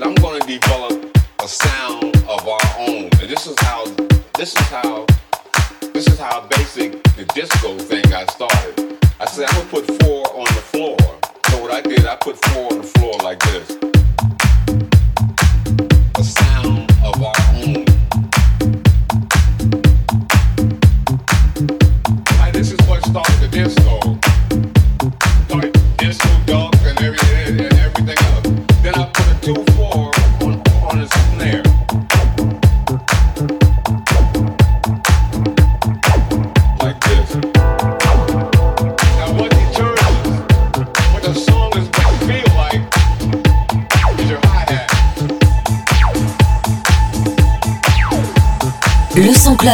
said I'm going to develop a sound of our own, and this is how this is how this is how basic the disco thing got started. I said I'm gonna put four on the floor. So what I did, I put four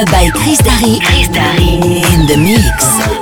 by Chris Dari, Chris Dari In the mix.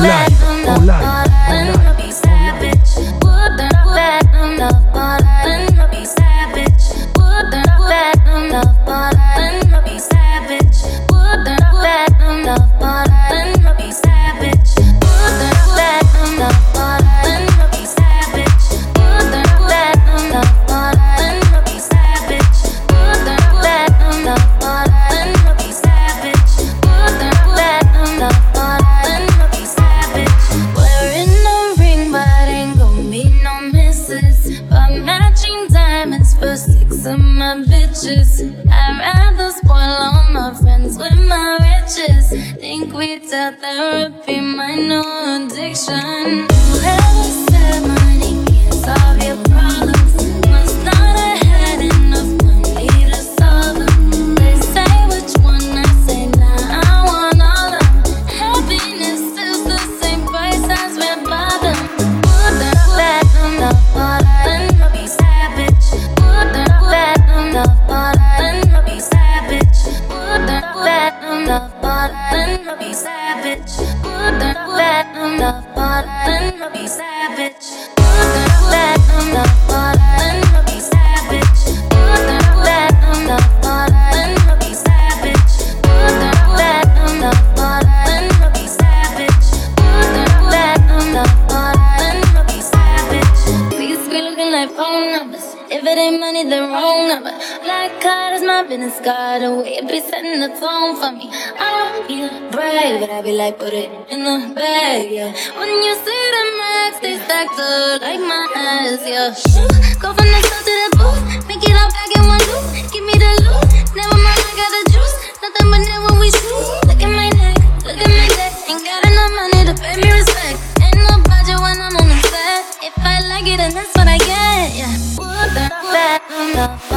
Live, en live, fat,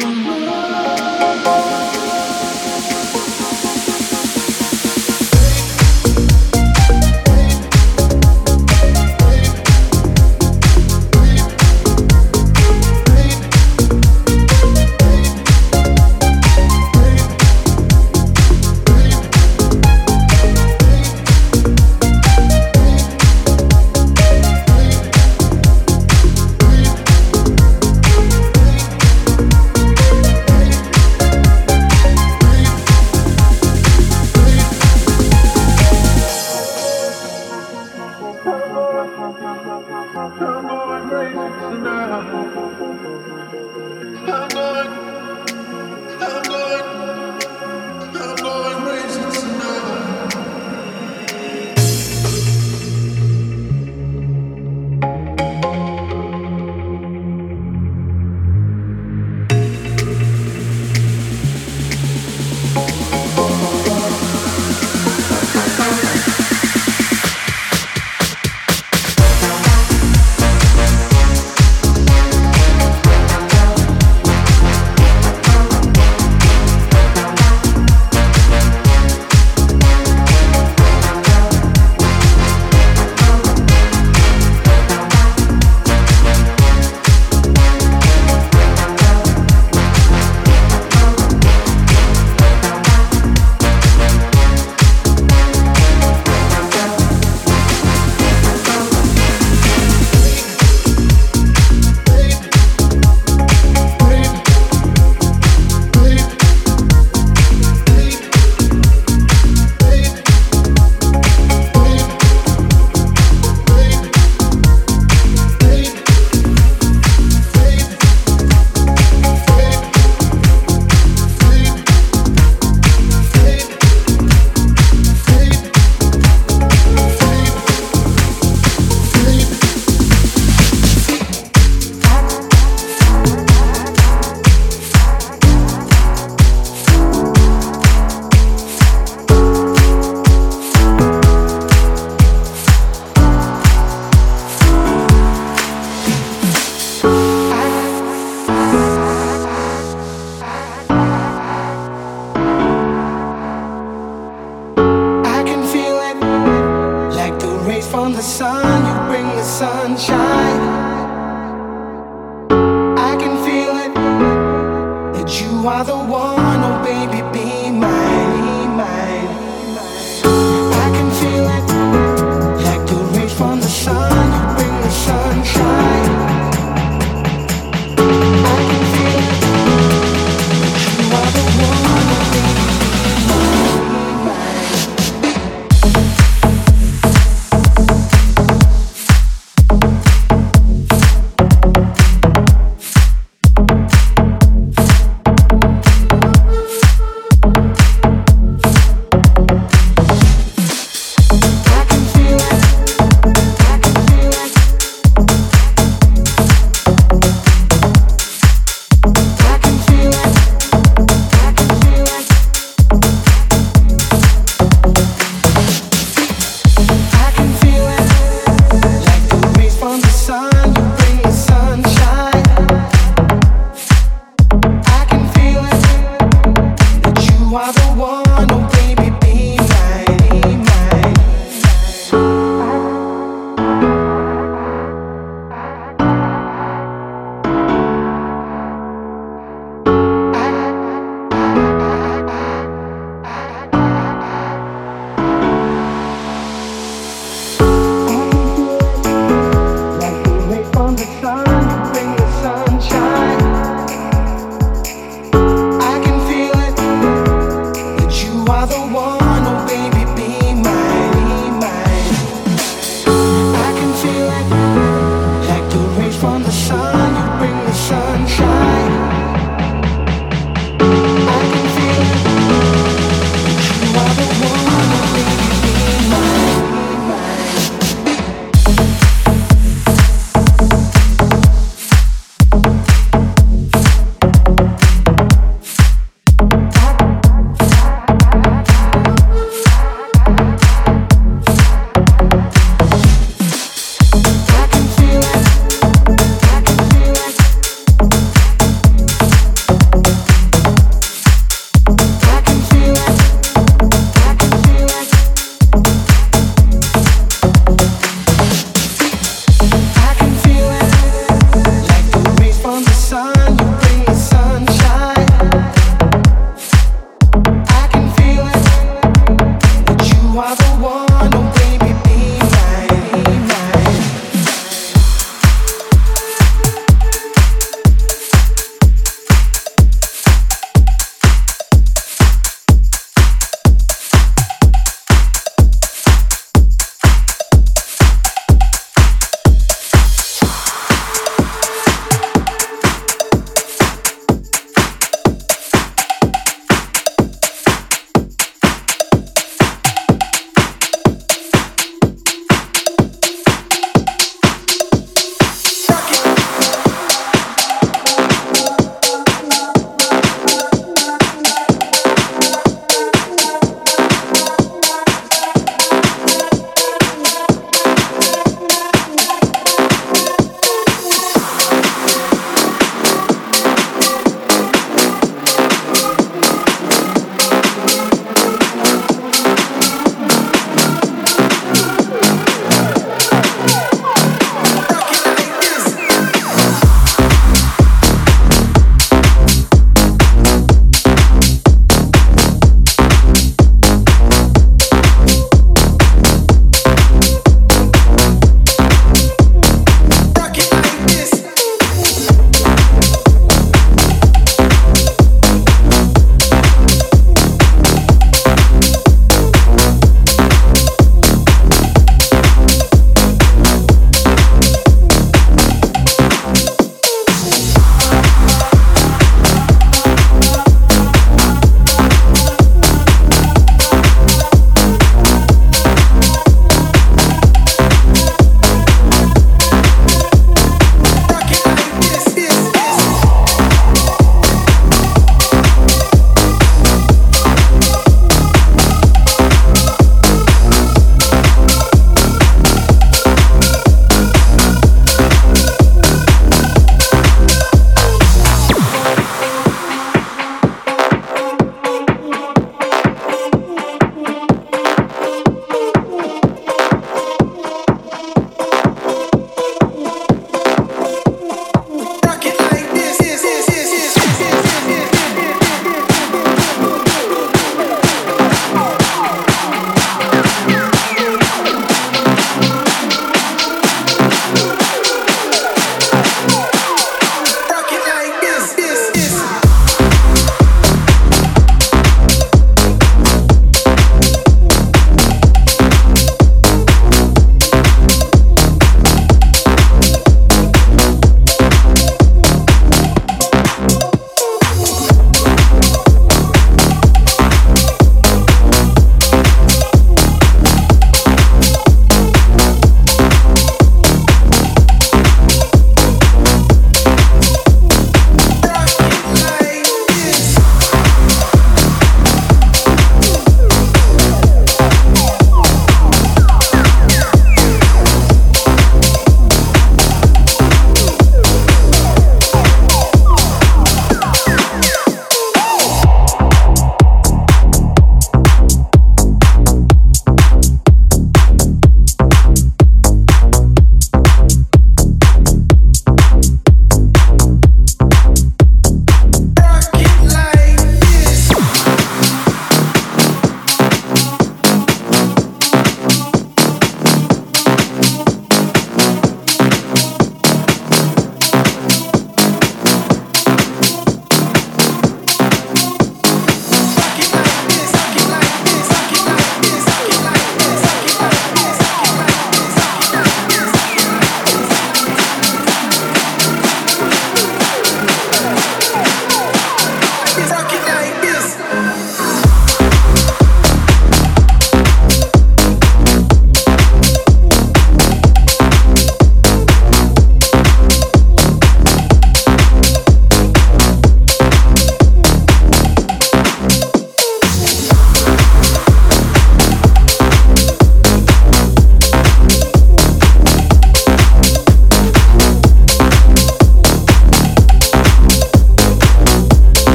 Oh.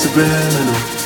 Keep